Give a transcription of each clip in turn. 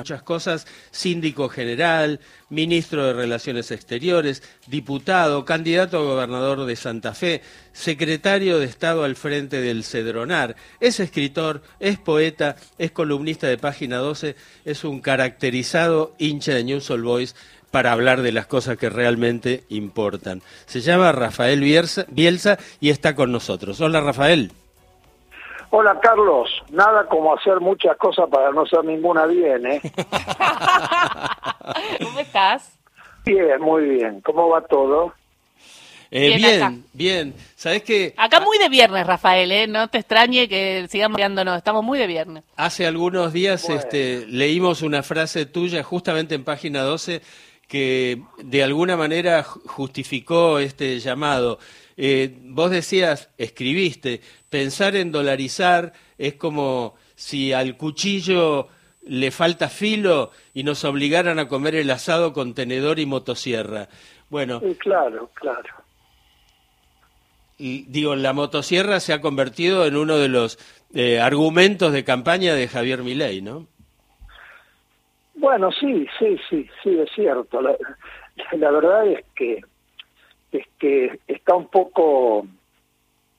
muchas cosas, síndico general, ministro de Relaciones Exteriores, diputado, candidato a gobernador de Santa Fe, secretario de Estado al frente del Cedronar. Es escritor, es poeta, es columnista de Página 12, es un caracterizado hincha de News All Boys para hablar de las cosas que realmente importan. Se llama Rafael Bielsa y está con nosotros. Hola Rafael. Hola Carlos, nada como hacer muchas cosas para no hacer ninguna bien, ¿eh? ¿Cómo estás? Bien, muy bien. ¿Cómo va todo? Eh, bien, bien, ¿Sabes qué? Acá muy de viernes, Rafael, ¿eh? No te extrañe que sigamos mirándonos, estamos muy de viernes. Hace algunos días este, leímos una frase tuya justamente en página 12 que de alguna manera justificó este llamado. Eh, vos decías, escribiste, pensar en dolarizar es como si al cuchillo le falta filo y nos obligaran a comer el asado con tenedor y motosierra. Bueno. claro, claro. Y, digo, la motosierra se ha convertido en uno de los eh, argumentos de campaña de Javier Milei, ¿no? Bueno, sí, sí, sí, sí, es cierto. la verdad es que es que está un poco...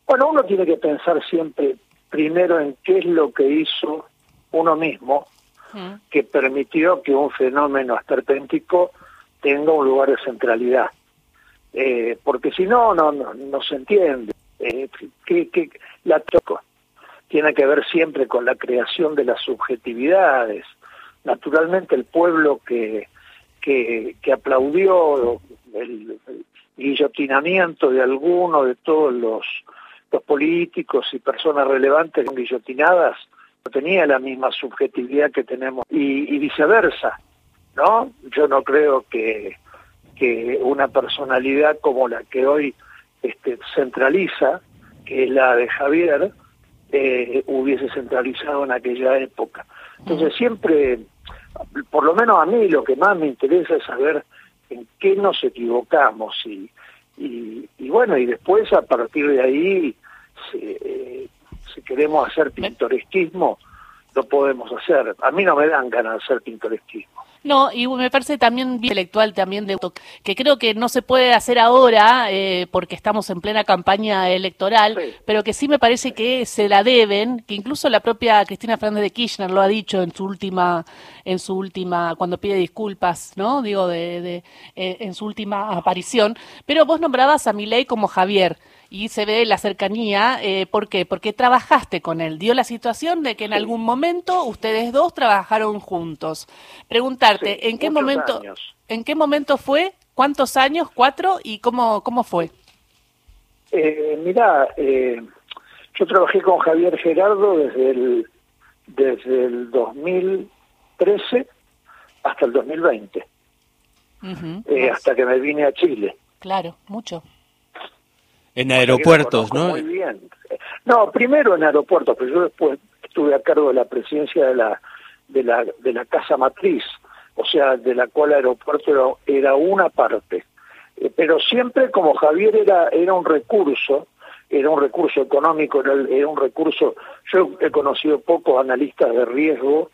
Bueno, uno tiene que pensar siempre primero en qué es lo que hizo uno mismo mm. que permitió que un fenómeno esperpéntico tenga un lugar de centralidad. Eh, porque si no, no, no, se entiende. Eh, que, que la troco tiene que ver siempre con la creación de las subjetividades. Naturalmente el pueblo que, que, que aplaudió el, guillotinamiento de alguno de todos los, los políticos y personas relevantes guillotinadas no tenía la misma subjetividad que tenemos y, viceversa, ¿no? Yo no creo que, que una personalidad como la que hoy este, centraliza, que es la de Javier, eh, hubiese centralizado en aquella época. Entonces siempre, por lo menos a mí lo que más me interesa es saber en qué nos equivocamos y, y, bueno, y después a partir de ahí, si, si queremos hacer pintoresquismo, lo podemos hacer. A mí no me dan ganas de hacer pintoresquismo. No, y me parece también intelectual también de que creo que no se puede hacer ahora eh, porque estamos en plena campaña electoral, pero que sí me parece que se la deben, que incluso la propia Cristina Fernández de Kirchner lo ha dicho en su última, en su última, cuando pide disculpas, ¿no? Digo, de, de eh, en su última aparición. Pero vos nombrabas a Milei como Javier y se ve la cercanía. Eh, ¿Por qué? Porque trabajaste con él. Dio la situación de que en algún momento ustedes dos trabajaron juntos. Preguntarte, ¿en qué momento, en qué momento fue? ¿Cuántos años? ¿Cuatro? ¿Y cómo, cómo fue? Eh, mira, eh, yo trabajé con Javier Gerardo desde el, desde el 2013 hasta el 2020, eh, hasta que me vine a Chile. Claro, mucho. En aeropuertos, ¿no? Muy bien. No, primero en aeropuertos, pero yo después estuve a cargo de la presidencia de la de la de la casa matriz, o sea, de la cual el aeropuerto era, una parte. Eh, pero siempre como Javier era era un recurso, era un recurso económico, era, un recurso. Yo he conocido pocos analistas de riesgo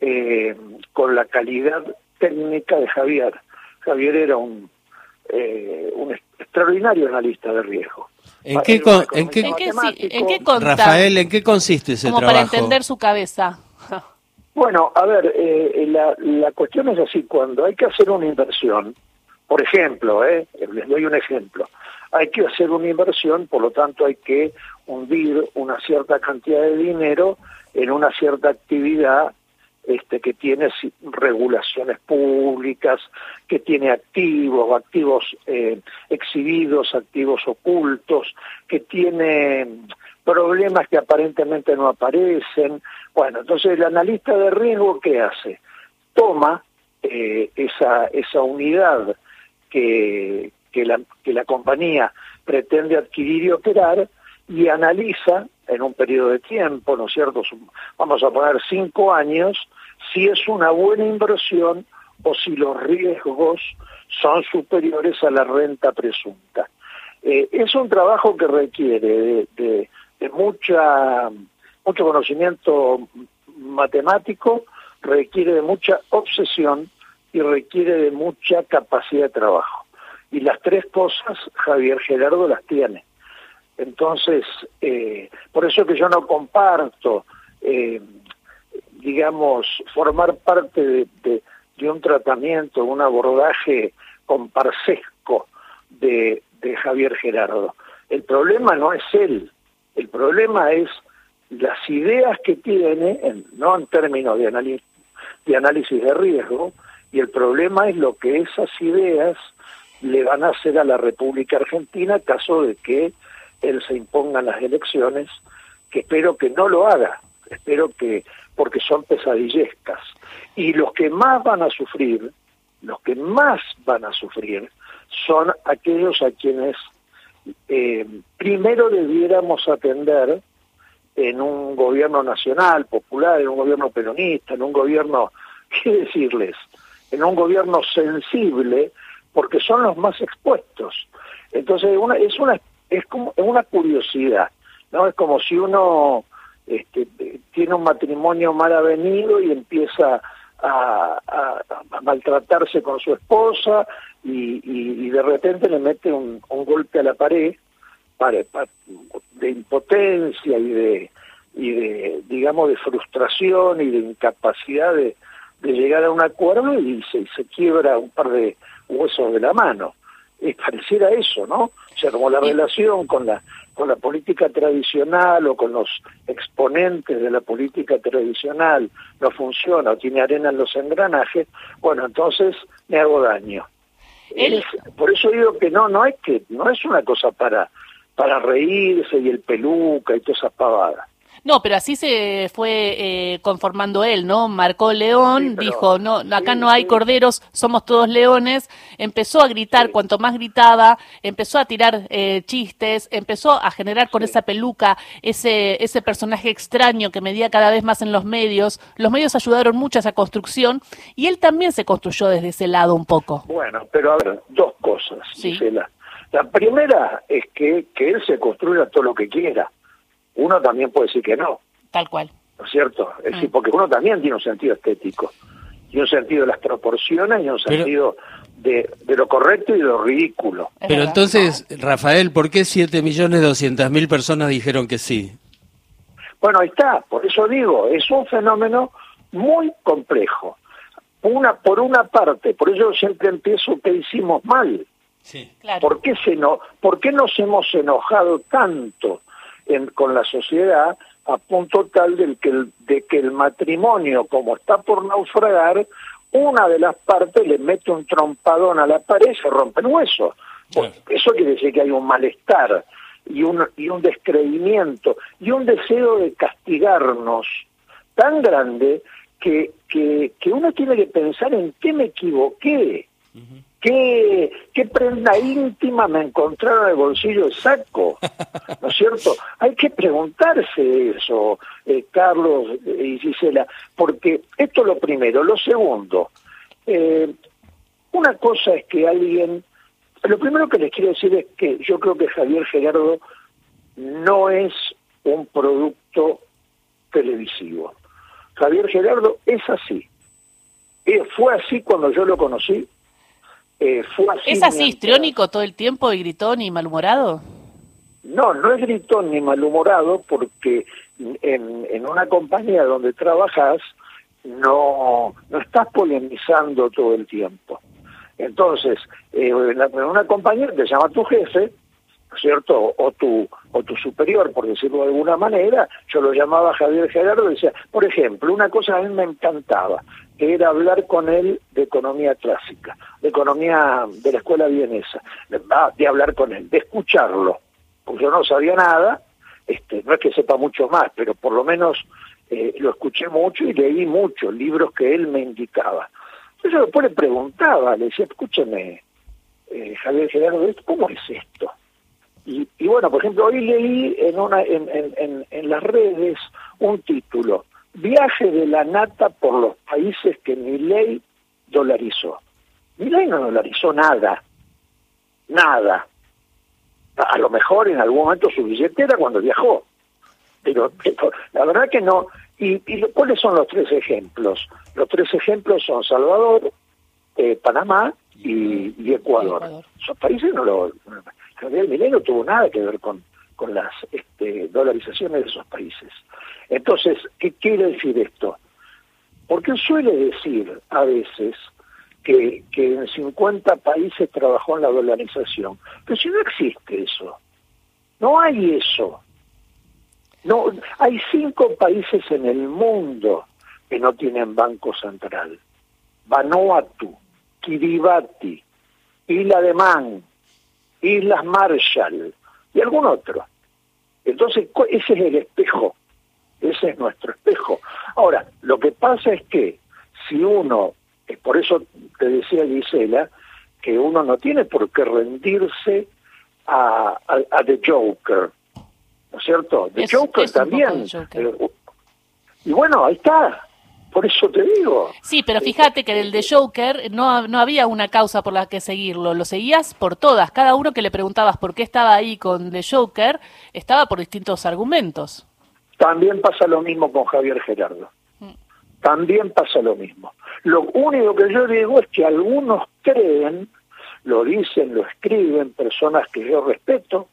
eh, con la calidad técnica de Javier. Javier era un eh, un extraordinario analista de riesgo. ¿En qué, en qué, Rafael, ¿en qué consiste ese Como para entender su cabeza. bueno, a ver, eh, la, la cuestión es así, cuando hay que hacer una inversión, por ejemplo, eh, les doy un ejemplo, hay que hacer una inversión, por lo tanto hay que hundir una cierta cantidad de dinero en una cierta actividad este, que tiene regulaciones públicas, que tiene activos, activos eh, exhibidos, activos ocultos, que tiene problemas que aparentemente no aparecen. Bueno, entonces el analista de riesgo, ¿qué hace? Toma eh, esa, esa unidad que, que, la, que la compañía pretende adquirir y operar y analiza en un periodo de tiempo, ¿no es cierto? Vamos a poner cinco años, si es una buena inversión o si los riesgos son superiores a la renta presunta. Eh, es un trabajo que requiere de, mucha, mucho conocimiento matemático, requiere de mucha obsesión y requiere de mucha capacidad de trabajo. Y las tres cosas Javier Gerardo las tiene. Entonces, eh, por eso que yo no comparto, eh, digamos, formar parte de, un tratamiento, un abordaje comparsesco de, de Javier Gerardo. El problema no es él, el problema es las ideas que tiene, no en términos de, análisis, de análisis de riesgo, y el problema es lo que esas ideas le van a hacer a la República Argentina caso de que él se imponga en las elecciones, que espero que no lo haga, espero que, porque son pesadillescas. Y los que más van a sufrir, los que más van a sufrir, son aquellos a quienes eh, primero debiéramos atender en un gobierno nacional, popular, en un gobierno peronista, en un gobierno, ¿qué decirles? En un gobierno sensible, porque son los más expuestos. Entonces es una es como una curiosidad, no es como si uno este, tiene un matrimonio mal avenido y empieza a, maltratarse con su esposa y, de repente le mete un, golpe a la pared para, de impotencia y de, y de, digamos, de frustración y de incapacidad de, llegar a un acuerdo y se, se quiebra un par de huesos de la mano. Es pareciera eso, ¿no? O sea, como la relación con la con la política tradicional o con los exponentes de la política tradicional no funciona o tiene arena en los engranajes, bueno, entonces me hago daño. por eso digo que no, no es que no es una cosa para para reírse y el peluca y todas esas pavadas. No, pero así se fue eh, conformando él, ¿no? Marcó león, dijo, no, acá no hay corderos, somos todos leones. Empezó a gritar, cuanto más gritaba, empezó a tirar eh, chistes, empezó a generar con esa peluca ese, ese personaje extraño que medía cada vez más en los medios. Los medios ayudaron mucho a esa construcción y él también se construyó desde ese lado un poco. Bueno, pero a ver, dos cosas, Gisela. La primera es que, que él se construya todo lo que quiera uno también puede decir que no. Tal cual. ¿No es cierto? Es decir, mm. porque uno también tiene un sentido estético, y un sentido de las proporciones y un sentido de, de, lo correcto y de lo ridículo. Pero entonces, Rafael, ¿por qué 7.200.000 personas dijeron que sí? Bueno, ahí está, por eso digo, es un fenómeno muy complejo. Una por una parte, por eso siempre empiezo que hicimos mal. Sí, claro. ¿Por qué, se no, ¿Por qué nos hemos enojado tanto? Con la sociedad a punto tal del que el, de que el matrimonio, como está por naufragar, una de las partes le mete un trompadón a la pared y se rompe el hueso. Eso quiere decir que hay un malestar y un, y un descreimiento y un deseo de castigarnos tan grande que, que, que uno tiene que pensar en qué me equivoqué. ¿Qué, ¿Qué prenda íntima me encontraron en el bolsillo de saco? ¿No es cierto? Hay que preguntarse eso, eh, Carlos y Gisela, porque esto es lo primero. Lo segundo, eh, una cosa es que alguien... Lo primero que les quiero decir es que yo creo que Javier Gerardo no es un producto televisivo. Javier Gerardo es así. Eh, fue así cuando yo lo conocí eh, ¿Es así histriónico todo el tiempo y gritón y malhumorado? No, no es gritón ni malhumorado porque en, en una compañía donde trabajas no, no estás polemizando todo el tiempo. Entonces, eh, en, una compañía te llama tu jefe, ¿cierto? O tu, o tu superior, por decirlo de alguna manera, yo lo llamaba Javier Gerardo y decía, por ejemplo, una cosa a mí me encantaba, era hablar con él de economía clásica, de economía de la escuela vienesa, de, hablar con él, de escucharlo, porque yo no sabía nada, este, no es que sepa mucho más, pero por lo menos eh, lo escuché mucho y leí mucho, libros que él me indicaba. Entonces yo después le preguntaba, le decía, escúcheme, eh, Javier Gerardo, ¿cómo es esto? Y, bueno, por ejemplo, hoy leí en, una, en, en las redes un título, Viaje de la nata por los países que mi ley dolarizó. Mi ley no dolarizó nada, nada. A, lo mejor en algún momento su billetera cuando viajó, pero, la verdad que no ¿Y, cuáles son los tres ejemplos? Los tres ejemplos son Salvador, eh, Panamá y, Ecuador. Esos países no lo... Javier Milei no tuvo nada que ver con, con las este, dolarizaciones de esos países. Entonces, ¿qué quiere decir esto? Porque suele decir a veces que, en 50 países trabajó en la dolarización, pero si no existe eso, no hay eso. No, hay cinco países en el mundo que no tienen banco central. Vanuatu, Kiribati, Isla de Man, Islas Marshall y algún otro. Entonces, ese es el espejo, ese es nuestro espejo. Ahora, lo que pasa es que si uno, por eso te decía Gisela, que uno no tiene por qué rendirse a, a, The Joker, ¿no es cierto? The Joker también. Eh, y bueno, ahí está. Por eso te digo. Sí, pero fíjate que del The Joker no, no había una causa por la que seguirlo, lo seguías por todas. Cada uno que le preguntabas por qué estaba ahí con The Joker, estaba por distintos argumentos. También pasa lo mismo con Javier Gerardo. Mm. También pasa lo mismo. Lo único que yo digo es que algunos creen lo dicen, lo escriben personas que yo respeto,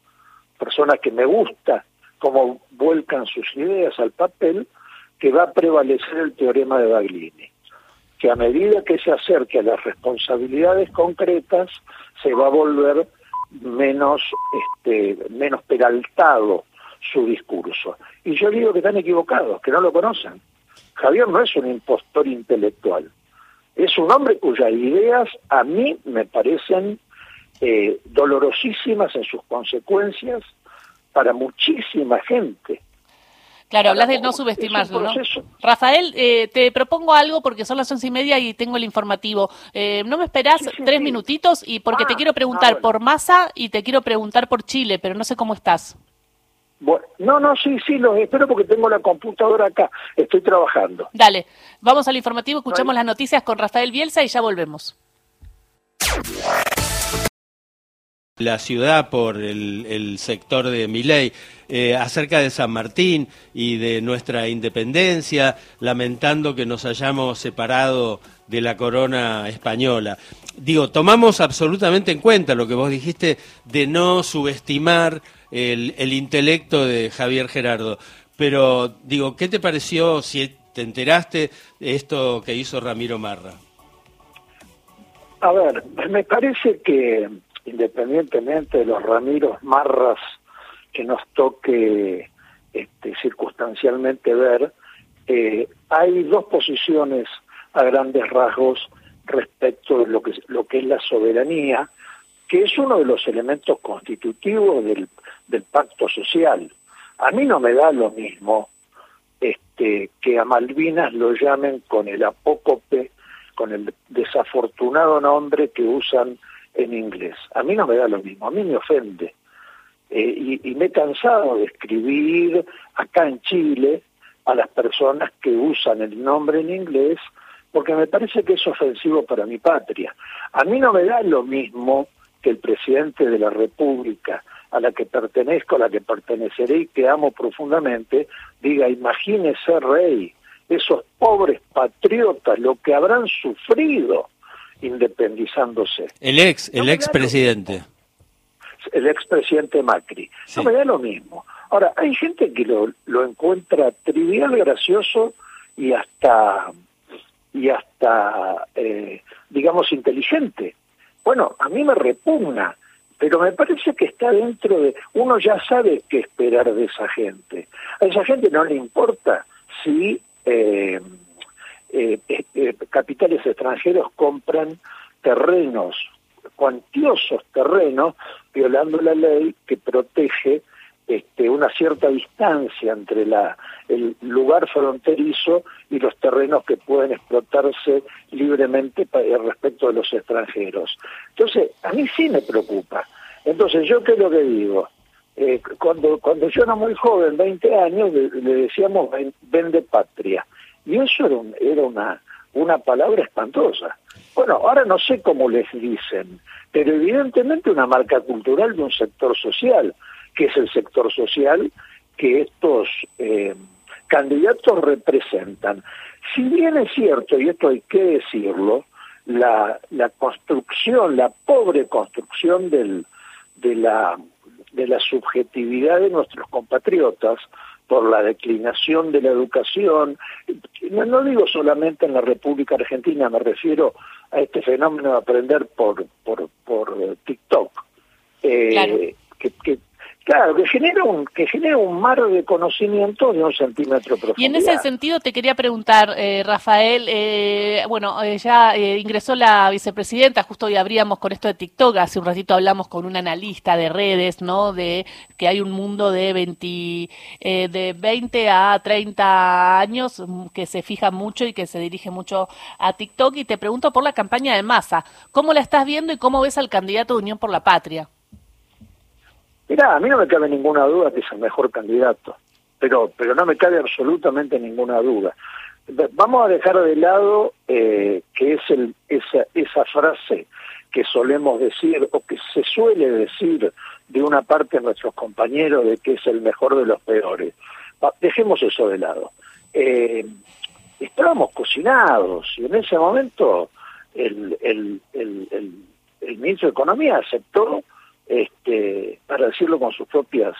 personas que me gusta cómo vuelcan sus ideas al papel, que va a prevalecer el teorema de Baglini, que a medida que se acerque a las responsabilidades concretas, se va a volver menos, este, menos peraltado su discurso. Y yo digo que están equivocados, que no lo conocen. Javier no es un impostor intelectual es un hombre cuyas ideas a mí me parecen eh, dolorosísimas en sus consecuencias para muchísima gente. Claro, hablas de no subestimarlo, ¿no? Rafael, eh, te propongo algo porque son las once y media y tengo el informativo. Eh, ¿No me esperás tres minutitos? Y porque te ah, quiero preguntar ah, por Massa y te quiero preguntar por Chile, pero no sé cómo estás. Bueno, no, no, sí, sí, los espero porque tengo la computadora acá, estoy trabajando. Dale, vamos al informativo, escuchamos las noticias con Rafael Bielsa y ya volvemos. La ciudad por el, sector de Miley, eh, acerca de San Martín y de nuestra independencia, lamentando que nos hayamos separado de la corona española. Digo, tomamos absolutamente en cuenta lo que vos dijiste de no subestimar el, intelecto de Javier Gerardo. Pero digo, ¿qué te pareció si te enteraste de esto que hizo Ramiro Marra? A ver, me parece que independientemente de los Ramiros Marras que nos toque este, circunstancialmente ver, eh, hay dos posiciones a grandes rasgos respecto de lo que, lo que es la soberanía, que es uno de los elementos constitutivos del, pacto social. A mí no me da lo mismo este, que a Malvinas lo llamen con el apócope, con el desafortunado nombre que usan en inglés. A mí no me da lo mismo, a mí me ofende. Eh, y, me he cansado de escribir acá en Chile a las personas que usan el nombre en inglés porque me parece que es ofensivo para mi patria. A mí no me da lo mismo que el presidente de la República a la que pertenezco, a la que perteneceré y que amo profundamente, diga, imagínese rey, esos pobres patriotas, lo que habrán sufrido independizándose. El ex, el ex presidente. El ex presidente Macri. No me da lo mismo. Ahora, hay gente que lo, lo encuentra trivial, gracioso y hasta, y hasta eh, digamos, inteligente. Bueno, a mí me repugna pero me parece que está dentro de... Uno ya sabe qué esperar de esa gente. A esa gente no le importa si eh, eh, eh, capitales extranjeros compran terrenos, cuantiosos terrenos, violando la ley que protege este, una cierta distancia entre la, el lugar fronterizo y los terrenos que pueden explotarse libremente eh, respecto de los extranjeros. Entonces, a mí sí me preocupa. Entonces, ¿yo qué es lo que digo? Eh, cuando, cuando yo era muy joven, 20 años, le, decíamos vende patria. Y eso era, era una, una palabra espantosa. Bueno, ahora no sé cómo les dicen, pero evidentemente una marca cultural de un sector social que es el sector social que estos eh, candidatos representan. Si bien es cierto, y esto hay que decirlo, la, la construcción, la pobre construcción del, de, la, de la subjetividad de nuestros compatriotas, por la declinación de la educación, no, no, digo solamente en la República Argentina, me refiero a este fenómeno de aprender por, por, por eh, TikTok, eh, que, que, Claro, que genera un que genera un mar de conocimiento de un centímetro profundo. Y en ese sentido te quería preguntar, eh, Rafael, eh, bueno, eh, ya eh, ingresó la vicepresidenta, justo hoy abríamos con esto de TikTok, hace un ratito hablamos con un analista de redes, ¿no? De que hay un mundo de 20, eh, de 20 a 30 años mm, que se fija mucho y que se dirige mucho a TikTok y te pregunto por la campaña de masa, ¿cómo la estás viendo y cómo ves al candidato de Unión por la Patria? Mirá, a mí no me cabe ninguna duda que es el mejor candidato, pero, pero no me cabe absolutamente ninguna duda. Vamos a dejar de lado eh, que es el, esa, esa frase que solemos decir o que se suele decir de una parte de nuestros compañeros de que es el mejor de los peores. Dejemos eso de lado. Eh, estábamos cocinados y en ese momento el, el, el, ministro de Economía aceptó este, para decirlo con sus propias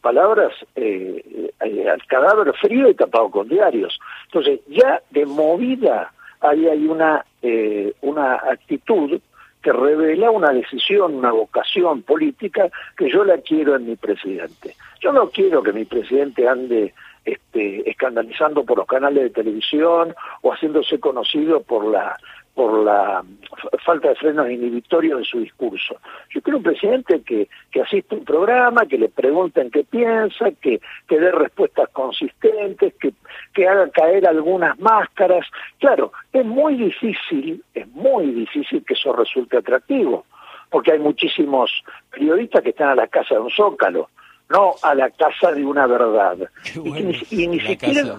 palabras, eh, eh, al cadáver frío y tapado con diarios. Entonces, ya de movida ahí hay una, eh, una actitud que revela una decisión, una vocación política que yo la quiero en mi presidente. Yo no quiero que mi presidente ande este, escandalizando por los canales de televisión o haciéndose conocido por la por la falta de frenos inhibitorios en su discurso. Yo quiero un presidente que, que asista a un programa, que le pregunten qué piensa, que, que dé respuestas consistentes, que, que haga caer algunas máscaras. Claro, es muy difícil, es muy difícil que eso resulte atractivo, porque hay muchísimos periodistas que están a la casa de un zócalo, no a la casa de una verdad. Bueno, y, y ni siquiera...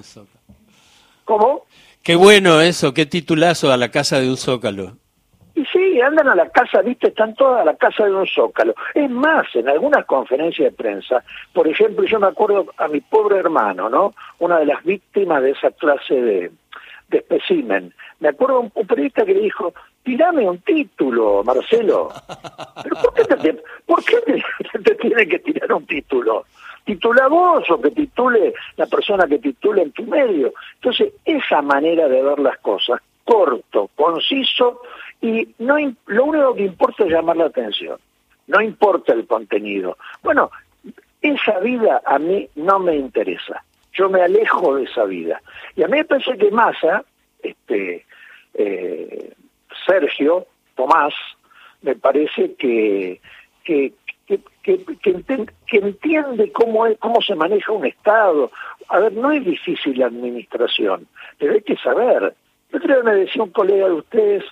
¿Cómo? Qué bueno eso, qué titulazo a la casa de un zócalo. Y sí, andan a la casa, viste, están todas a la casa de un zócalo. Es más, en algunas conferencias de prensa, por ejemplo, yo me acuerdo a mi pobre hermano, ¿no? Una de las víctimas de esa clase de, de especimen. Me acuerdo un, un periodista que le dijo, tirame un título, Marcelo. ¿Pero por qué te, por qué te, te tiene que tirar un título? Titula vos o que titule la persona que titule en tu medio. Entonces, esa manera de ver las cosas, corto, conciso, y no lo único que importa es llamar la atención, no importa el contenido. Bueno, esa vida a mí no me interesa, yo me alejo de esa vida. Y a mí me parece que Massa, este, eh, Sergio, Tomás, me parece que, que, que, que, que, entiende cómo, es, cómo se maneja un Estado. A ver, no es difícil la administración, pero hay que saber. Yo creo que me decía un colega de ustedes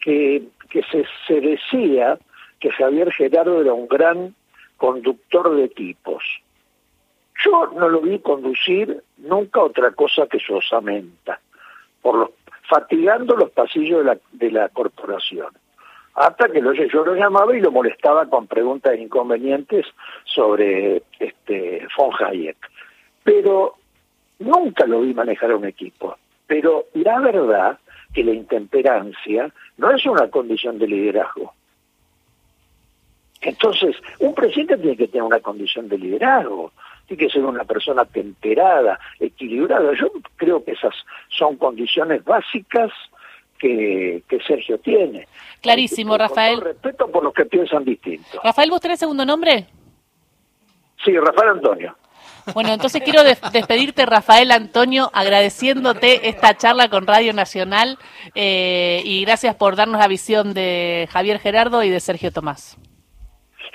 que, que se, decía que Javier Gerardo era un gran conductor de tipos. Yo no lo vi conducir nunca otra cosa que su osamenta, por los, fatigando los pasillos de la, de la corporación hasta que lo, yo lo llamaba y lo molestaba con preguntas inconvenientes sobre este von Hayek. Pero nunca lo vi manejar a un equipo. Pero la verdad que la intemperancia no es una condición de liderazgo. Entonces, un presidente tiene que tener una condición de liderazgo, tiene que ser una persona temperada, equilibrada. Yo creo que esas son condiciones básicas que, que Sergio tiene. Clarísimo, Con Rafael. todo respeto por los que piensan distinto. Rafael, ¿vos tenés segundo nombre? Sí, Rafael Antonio. Bueno, entonces quiero des despedirte, Rafael Antonio, agradeciéndote esta charla con Radio Nacional eh, y gracias por darnos la visión de Javier Gerardo y de Sergio Tomás.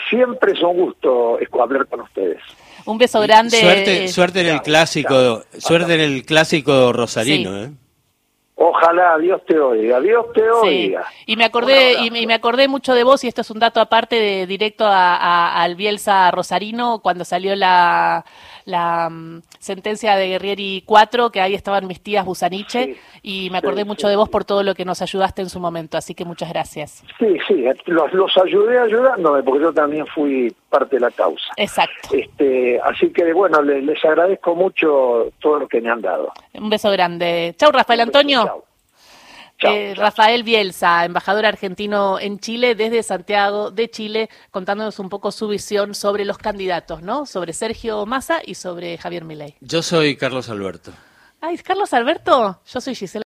Siempre es un gusto hablar con ustedes. Un beso grande. Suerte, suerte en el clásico, suerte en el clásico rosarino, Sí. ¿eh? Ojalá Dios te oiga, Dios te Sí. oiga. Y me acordé y me, y me acordé mucho de vos y esto es un dato aparte de directo a, a- al Bielsa Rosarino cuando salió la la mm, sentencia de Guerrieri 4, que ahí estaban mis tías Busaniche, y me acordé mucho de vos por todo lo que nos ayudaste en su momento, así que muchas gracias. Sí, sí, los, los ayudé ayudándome, porque yo también fui parte de la causa. Exacto. Este, así que bueno, les, agradezco mucho todo lo que me han dado. Un beso grande. Chau, Rafael Antonio. Eh, Rafael Bielsa, embajador argentino en Chile, desde Santiago de Chile, contándonos un poco su visión sobre los candidatos, ¿no? Sobre Sergio Massa y sobre Javier Milei. Yo soy Carlos Alberto. Ay, Carlos Alberto, yo soy Gisela.